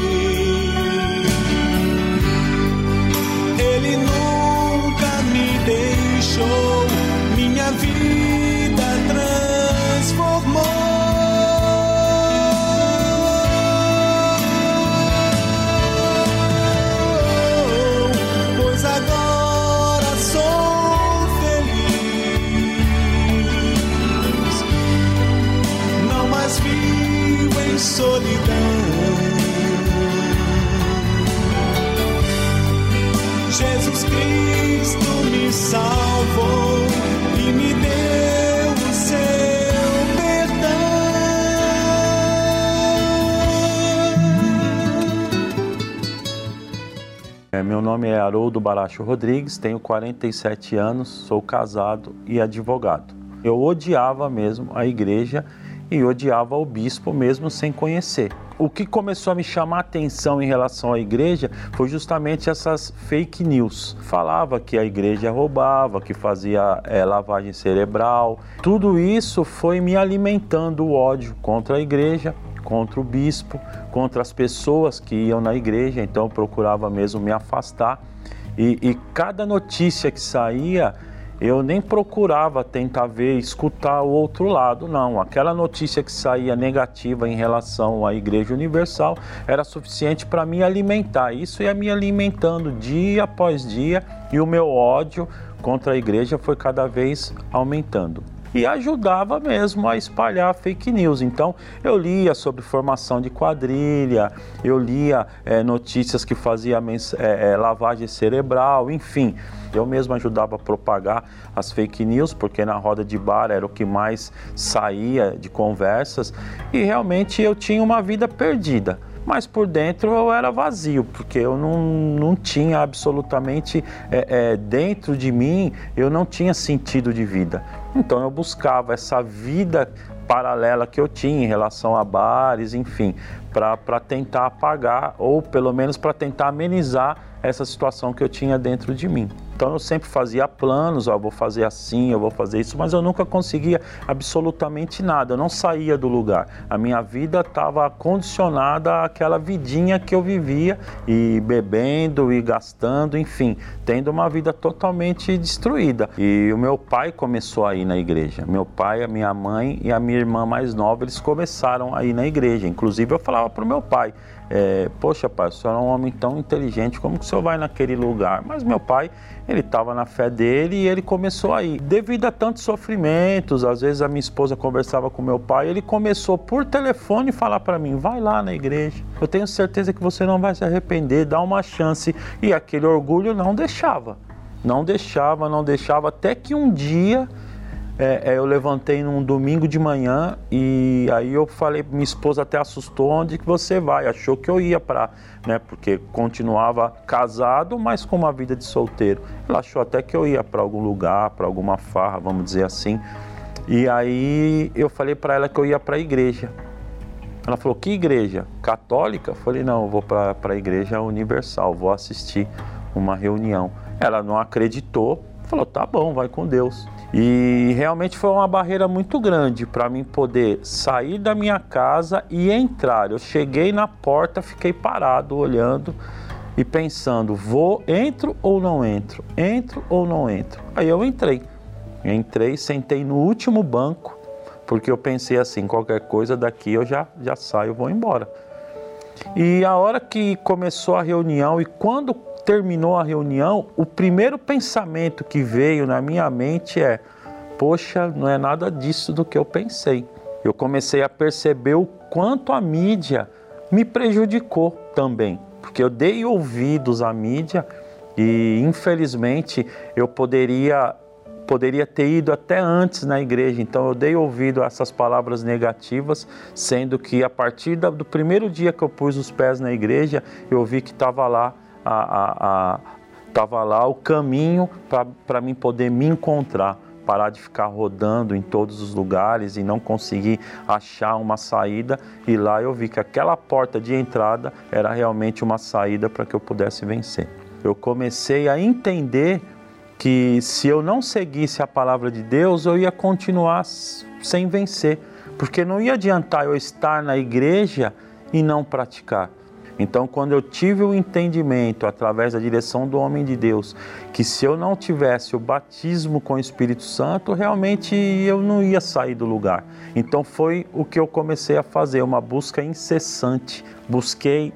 Cristo me salvou e me deu o seu perdão. É, meu nome é Haroldo Baracho Rodrigues, tenho 47 anos, sou casado e advogado. Eu odiava mesmo a igreja e odiava o bispo mesmo sem conhecer. O que começou a me chamar a atenção em relação à igreja foi justamente essas fake news. Falava que a igreja roubava, que fazia é, lavagem cerebral. Tudo isso foi me alimentando o ódio contra a igreja, contra o bispo, contra as pessoas que iam na igreja. Então eu procurava mesmo me afastar. E, e cada notícia que saía, eu nem procurava tentar ver, escutar o outro lado, não. Aquela notícia que saía negativa em relação à Igreja Universal era suficiente para me alimentar. Isso ia me alimentando dia após dia e o meu ódio contra a igreja foi cada vez aumentando e ajudava mesmo a espalhar fake news. Então eu lia sobre formação de quadrilha, eu lia é, notícias que fazia é, é, lavagem cerebral, enfim. Eu mesmo ajudava a propagar as fake news, porque na roda de bar era o que mais saía de conversas e realmente eu tinha uma vida perdida mas por dentro eu era vazio, porque eu não, não tinha absolutamente é, é, dentro de mim, eu não tinha sentido de vida. Então eu buscava essa vida paralela que eu tinha em relação a bares, enfim, para tentar apagar ou pelo menos para tentar amenizar essa situação que eu tinha dentro de mim. Então eu sempre fazia planos, ó, vou fazer assim, eu vou fazer isso, mas eu nunca conseguia absolutamente nada, eu não saía do lugar. A minha vida estava condicionada àquela vidinha que eu vivia e bebendo e gastando, enfim, tendo uma vida totalmente destruída. E o meu pai começou a ir na igreja. Meu pai, a minha mãe e a minha irmã mais nova, eles começaram a ir na igreja. Inclusive eu falava para o meu pai, é, poxa pai, o senhor é um homem tão inteligente, como que o senhor vai naquele lugar? Mas meu pai, ele estava na fé dele e ele começou a ir. Devido a tantos sofrimentos, às vezes a minha esposa conversava com meu pai, ele começou por telefone falar para mim, vai lá na igreja, eu tenho certeza que você não vai se arrepender, dá uma chance. E aquele orgulho não deixava, não deixava, não deixava, até que um dia é, é, eu levantei num domingo de manhã e aí eu falei, minha esposa até assustou, onde que você vai? Achou que eu ia para, né, porque continuava casado, mas com uma vida de solteiro. Ela achou até que eu ia para algum lugar, para alguma farra, vamos dizer assim. E aí eu falei para ela que eu ia para a igreja. Ela falou, que igreja? Católica? Eu falei, não, eu vou para a igreja universal, vou assistir uma reunião. Ela não acreditou, falou, tá bom, vai com Deus. E realmente foi uma barreira muito grande para mim poder sair da minha casa e entrar. Eu cheguei na porta, fiquei parado olhando e pensando: vou, entro ou não entro? Entro ou não entro? Aí eu entrei. Entrei, sentei no último banco, porque eu pensei assim: qualquer coisa daqui eu já, já saio, vou embora. E a hora que começou a reunião e quando terminou a reunião, o primeiro pensamento que veio na minha mente é: poxa, não é nada disso do que eu pensei. Eu comecei a perceber o quanto a mídia me prejudicou também, porque eu dei ouvidos à mídia e infelizmente eu poderia poderia ter ido até antes na igreja, então eu dei ouvido a essas palavras negativas, sendo que a partir do primeiro dia que eu pus os pés na igreja, eu vi que estava lá a, a, a, lá o caminho para mim poder me encontrar parar de ficar rodando em todos os lugares e não conseguir achar uma saída. E lá eu vi que aquela porta de entrada era realmente uma saída para que eu pudesse vencer. Eu comecei a entender que se eu não seguisse a palavra de Deus, eu ia continuar sem vencer, porque não ia adiantar eu estar na igreja e não praticar. Então, quando eu tive o entendimento, através da direção do homem de Deus, que se eu não tivesse o batismo com o Espírito Santo, realmente eu não ia sair do lugar. Então, foi o que eu comecei a fazer, uma busca incessante. Busquei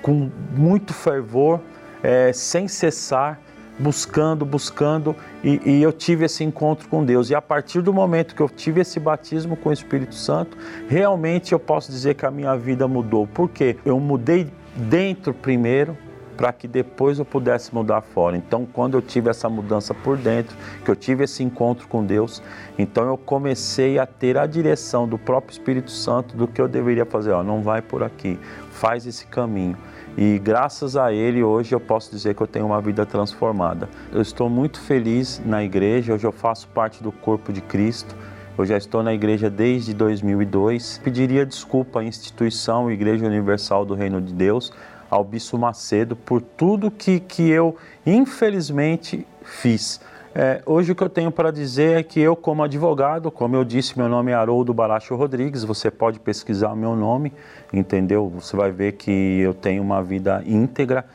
com muito fervor, é, sem cessar, buscando, buscando, e, e, eu tive esse encontro com Deus. E a partir do momento que eu tive esse batismo com o Espírito Santo, realmente eu posso dizer que a minha vida mudou. Por quê? Eu mudei dentro primeiro, para que depois eu pudesse mudar fora. Então, quando eu tive essa mudança por dentro, que eu tive esse encontro com Deus, então eu comecei a ter a direção do próprio Espírito Santo do que eu deveria fazer. Ó, não vai por aqui, faz esse caminho. E graças a Ele, hoje eu posso dizer que eu tenho uma vida transformada. Eu estou muito feliz na igreja, hoje eu faço parte do corpo de Cristo. Eu já estou na igreja desde 2002. Pediria desculpa à instituição Igreja Universal do Reino de Deus, ao Bispo Macedo, por tudo que, que eu, infelizmente, fiz. É, hoje o que eu tenho para dizer é que eu, como advogado, como eu disse, meu nome é Haroldo Baracho Rodrigues, você pode pesquisar o meu nome, entendeu? Você vai ver que eu tenho uma vida íntegra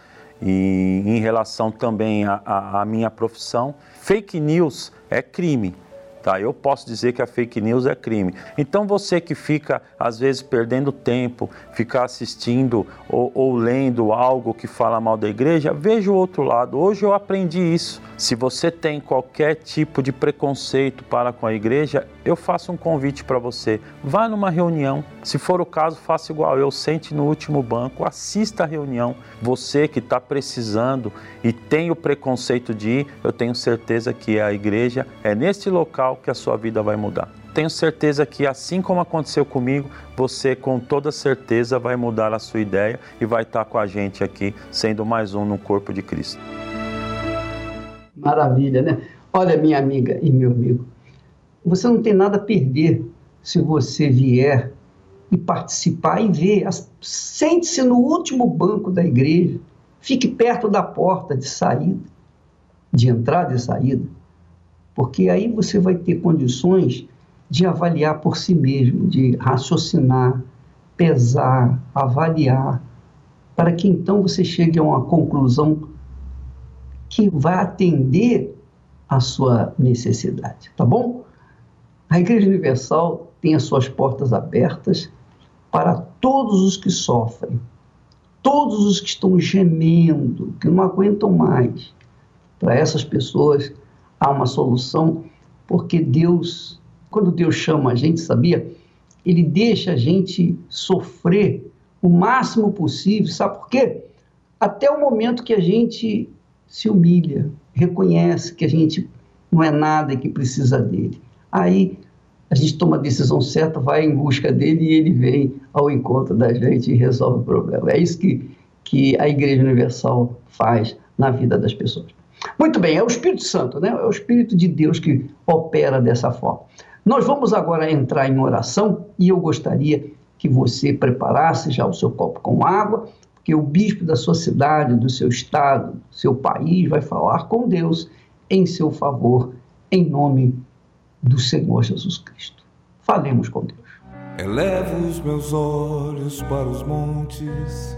e em relação também à minha profissão. Fake news é crime. Tá? Eu posso dizer que a fake news é crime. Então você que fica às vezes perdendo tempo, ficar assistindo ou, ou, lendo algo que fala mal da igreja, veja o outro lado. Hoje eu aprendi isso. Se você tem qualquer tipo de preconceito para com a igreja, eu faço um convite para você. Vá numa reunião. Se for o caso, faça igual eu. Sente no último banco, assista a reunião. Você que está precisando e tem o preconceito de ir, eu tenho certeza que a igreja é neste local que a sua vida vai mudar. Tenho certeza que, assim como aconteceu comigo, você com toda certeza vai mudar a sua ideia e vai estar com a gente aqui, sendo mais um no corpo de Cristo. Maravilha, né? Olha, minha amiga e meu amigo, você não tem nada a perder se você vier e participar e ver. Sente-se no último banco da igreja, fique perto da porta de saída, de entrada e saída, porque aí você vai ter condições de avaliar por si mesmo, de raciocinar, pesar, avaliar, para que então você chegue a uma conclusão que vai atender a sua necessidade, tá bom? A Igreja Universal tem as suas portas abertas para todos os que sofrem, todos os que estão gemendo, que não aguentam mais. Para essas pessoas há uma solução, porque Deus, quando Deus chama a gente, sabia? Ele deixa a gente sofrer o máximo possível, sabe por quê? Até o momento que a gente se humilha, reconhece que a gente não é nada e que precisa dele. Aí a gente toma a decisão certa, vai em busca dele e ele vem ao encontro da gente e resolve o problema. É isso que, que a Igreja Universal faz na vida das pessoas. Muito bem, é o Espírito Santo, né? é o Espírito de Deus que opera dessa forma. Nós vamos agora entrar em oração e eu gostaria que você preparasse já o seu copo com água que o bispo da sua cidade, do seu estado, do seu país vai falar com Deus em seu favor, em nome do Senhor Jesus Cristo. Falemos com Deus. Elevo os meus olhos para os montes,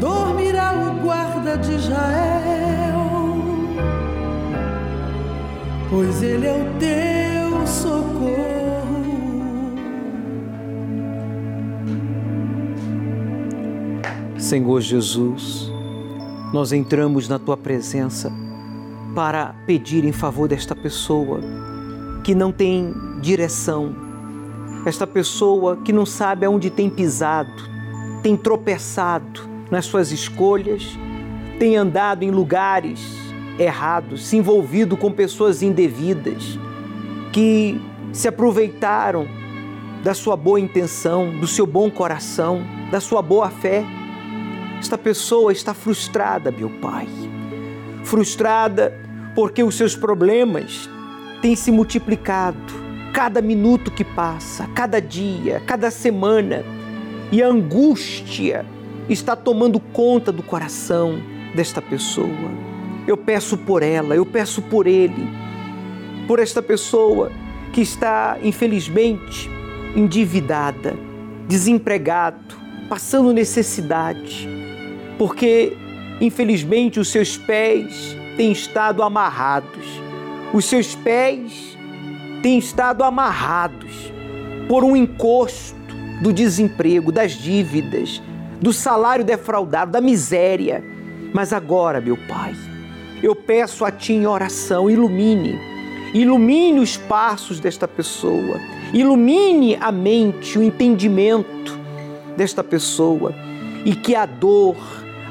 Dormirá o guarda de Israel, pois ele é o teu socorro. Senhor Jesus, nós entramos na tua presença para pedir em favor desta pessoa que não tem direção, esta pessoa que não sabe aonde tem pisado, tem tropeçado nas suas escolhas, tem andado em lugares errados, se envolvido com pessoas indevidas, que se aproveitaram da sua boa intenção, do seu bom coração, da sua boa fé. Esta pessoa está frustrada, meu Pai. Frustrada porque os seus problemas têm se multiplicado cada minuto que passa, cada dia, cada semana. E a angústia está tomando conta do coração desta pessoa. Eu peço por ela, eu peço por ele, por esta pessoa que está, infelizmente, endividada, desempregado, passando necessidade, porque, infelizmente, os seus pés têm estado amarrados, os seus pés têm estado amarrados por um encosto do desemprego, das dívidas, do salário defraudado, da miséria. Mas agora, meu Pai, eu peço a Ti em oração, ilumine, ilumine os passos desta pessoa, ilumine a mente, o entendimento desta pessoa e que a dor,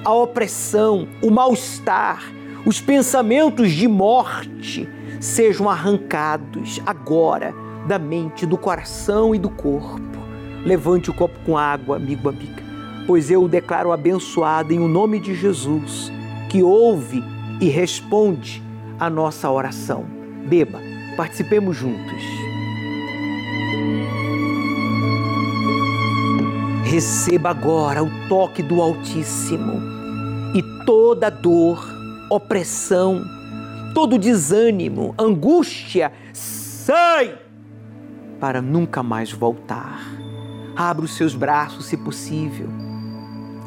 a opressão, o mal-estar, os pensamentos de morte sejam arrancados agora da mente, do coração e do corpo. Levante o copo com água, amigo, amiga, pois eu o declaro abençoado em o nome de Jesus, que ouve e responde a nossa oração. Beba, participemos juntos. Receba agora o toque do Altíssimo e toda dor, opressão, todo desânimo, angústia, sai para nunca mais voltar. Abra os seus braços, se possível.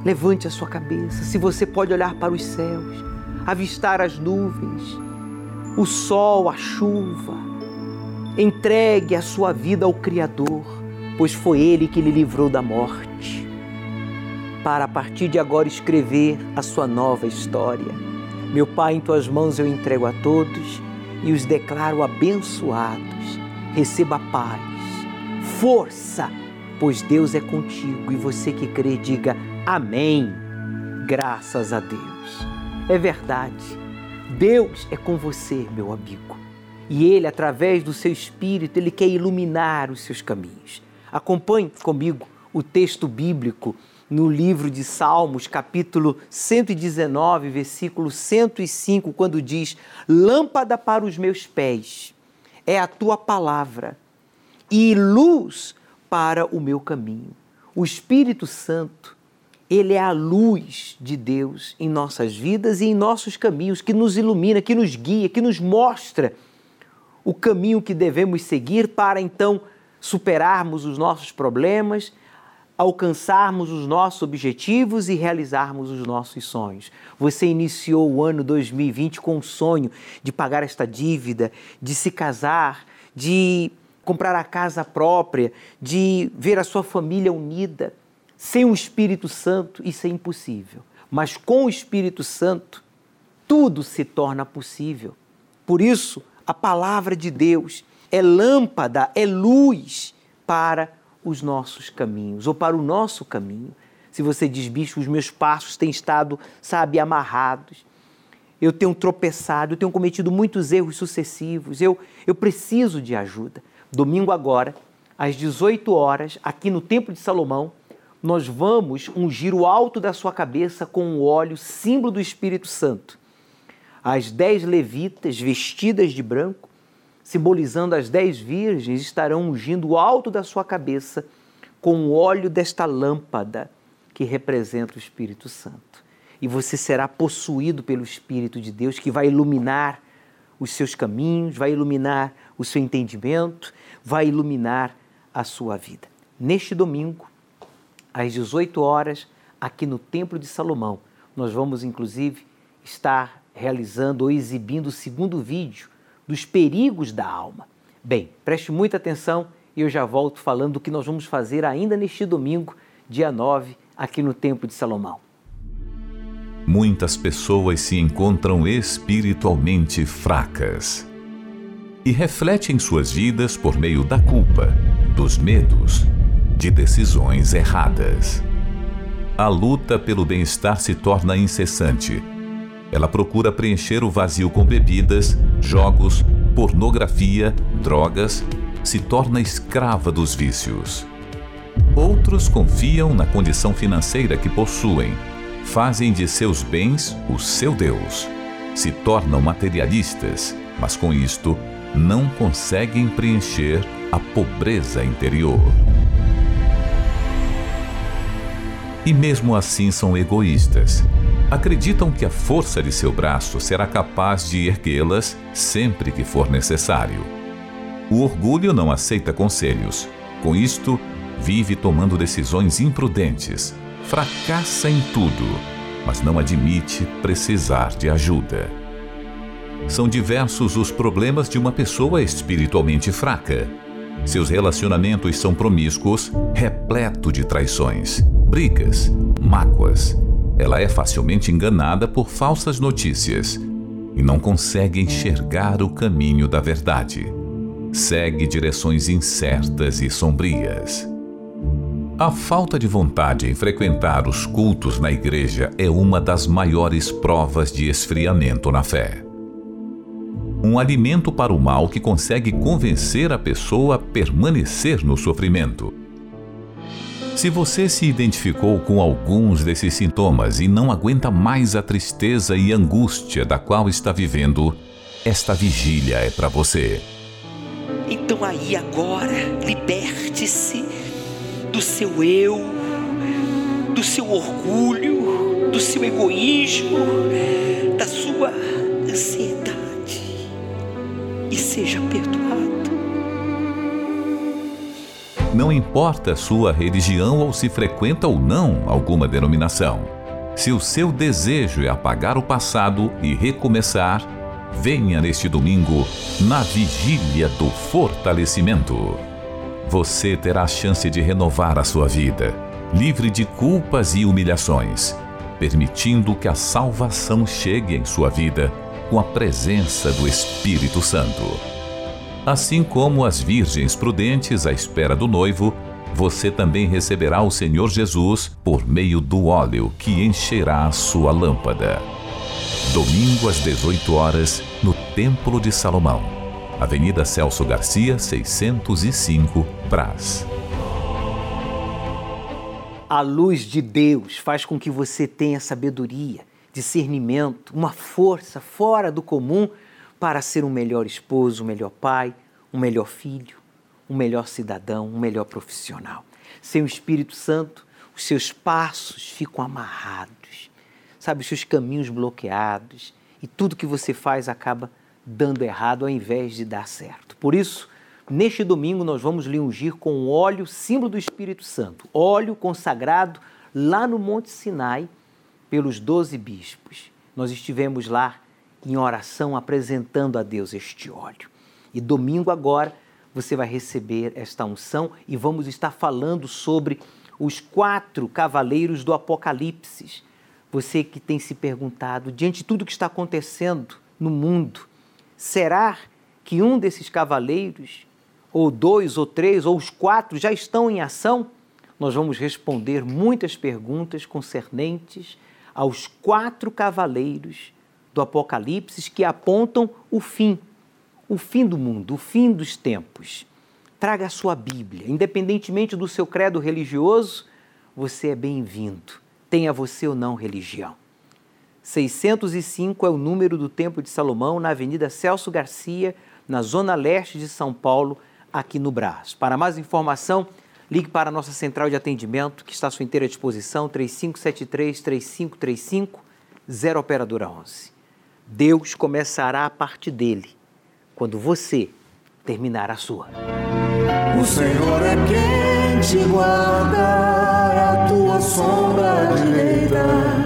Levante a sua cabeça. Se você pode olhar para os céus, avistar as nuvens, o sol, a chuva, entregue a sua vida ao Criador pois foi Ele que lhe livrou da morte, para a partir de agora escrever a sua nova história. Meu Pai, em tuas mãos eu entrego a todos e os declaro abençoados. Receba paz, força, pois Deus é contigo e você que crê, diga amém. Graças a Deus. É verdade. Deus é com você, meu amigo. E Ele, através do seu Espírito, Ele quer iluminar os seus caminhos. Acompanhe comigo o texto bíblico no livro de Salmos, capítulo 119, versículo 105, quando diz: Lâmpada para os meus pés é a tua palavra e luz para o meu caminho. O Espírito Santo, ele é a luz de Deus em nossas vidas e em nossos caminhos, que nos ilumina, que nos guia, que nos mostra o caminho que devemos seguir para então superarmos os nossos problemas, alcançarmos os nossos objetivos e realizarmos os nossos sonhos. Você iniciou o ano 2020 com o sonho de pagar esta dívida, de se casar, de comprar a casa própria, de ver a sua família unida. Sem o Espírito Santo, isso é impossível. Mas com o Espírito Santo, tudo se torna possível. Por isso, a palavra de Deus é lâmpada, é luz para os nossos caminhos, ou para o nosso caminho. Se você diz, bicho, os meus passos têm estado, sabe, amarrados, eu tenho tropeçado, eu tenho cometido muitos erros sucessivos, eu, eu preciso de ajuda. Domingo agora, às 18 horas, aqui no Templo de Salomão, nós vamos ungir o alto da sua cabeça com o óleo, símbolo do Espírito Santo. As dez levitas, vestidas de branco, simbolizando as dez virgens, estarão ungindo o alto da sua cabeça com o óleo desta lâmpada que representa o Espírito Santo. E você será possuído pelo Espírito de Deus que vai iluminar os seus caminhos, vai iluminar o seu entendimento, vai iluminar a sua vida. Neste domingo, às 18 horas, aqui no Templo de Salomão, nós vamos inclusive estar realizando ou exibindo o segundo vídeo dos perigos da alma. Bem, preste muita atenção e eu já volto falando do que nós vamos fazer ainda neste domingo, dia 9, aqui no Templo de Salomão. Muitas pessoas se encontram espiritualmente fracas e refletem suas vidas por meio da culpa, dos medos, de decisões erradas. A luta pelo bem-estar se torna incessante. Ela procura preencher o vazio com bebidas, jogos, pornografia, drogas, se torna escrava dos vícios. Outros confiam na condição financeira que possuem, fazem de seus bens o seu Deus, se tornam materialistas, mas com isto não conseguem preencher a pobreza interior. E mesmo assim são egoístas. Acreditam que a força de seu braço será capaz de erguê-las sempre que for necessário. O orgulho não aceita conselhos. Com isto, vive tomando decisões imprudentes, fracassa em tudo, mas não admite precisar de ajuda. São diversos os problemas de uma pessoa espiritualmente fraca. Seus relacionamentos são promíscuos, repleto de traições, brigas, mágoas. Ela é facilmente enganada por falsas notícias e não consegue enxergar o caminho da verdade. Segue direções incertas e sombrias. A falta de vontade em frequentar os cultos na igreja é uma das maiores provas de esfriamento na fé. Um alimento para o mal que consegue convencer a pessoa a permanecer no sofrimento. Se você se identificou com alguns desses sintomas e não aguenta mais a tristeza e angústia da qual está vivendo, esta vigília é para você. Então aí agora, liberte-se do seu eu, do seu orgulho, do seu egoísmo, da sua ansiedade e seja perdoado. Não importa sua religião ou se frequenta ou não alguma denominação. Se o seu desejo é apagar o passado e recomeçar, venha neste domingo na Vigília do Fortalecimento você terá a chance de renovar a sua vida, livre de culpas e humilhações, permitindo que a salvação chegue em sua vida com a presença do Espírito Santo. Assim como as virgens prudentes à espera do noivo, você também receberá o Senhor Jesus por meio do óleo que encherá a sua lâmpada. Domingo às 18 horas, no Templo de Salomão Avenida Celso Garcia, 605, Praz. A luz de Deus faz com que você tenha sabedoria, discernimento, uma força fora do comum para ser um melhor esposo, um melhor pai, um melhor filho, um melhor cidadão, um melhor profissional. Sem o Espírito Santo, os seus passos ficam amarrados, sabe, os seus caminhos bloqueados e tudo que você faz acaba dando errado ao invés de dar certo. Por isso, neste domingo nós vamos lhe ungir com óleo, símbolo do Espírito Santo, óleo consagrado lá no Monte Sinai pelos doze bispos. Nós estivemos lá em oração apresentando a Deus este óleo. E domingo agora você vai receber esta unção e vamos estar falando sobre os quatro cavaleiros do Apocalipse. Você que tem se perguntado, diante de tudo que está acontecendo no mundo, Será que um desses cavaleiros, ou dois, ou três, ou os quatro já estão em ação? Nós vamos responder muitas perguntas concernentes aos quatro cavaleiros do Apocalipse que apontam o fim, o fim do mundo, o fim dos tempos. Traga a sua Bíblia, independentemente do seu credo religioso, você é bem-vindo, tenha você ou não religião. 605 é o número do Templo de Salomão, na Avenida Celso Garcia, na zona leste de São Paulo, aqui no Brás. Para mais informação, ligue para a nossa central de atendimento, que está à sua inteira disposição, 3573-3535, 0 Operadora 11. Deus começará a parte dele, quando você terminar a sua. O Senhor é quem te guarda, é a tua sombra direita.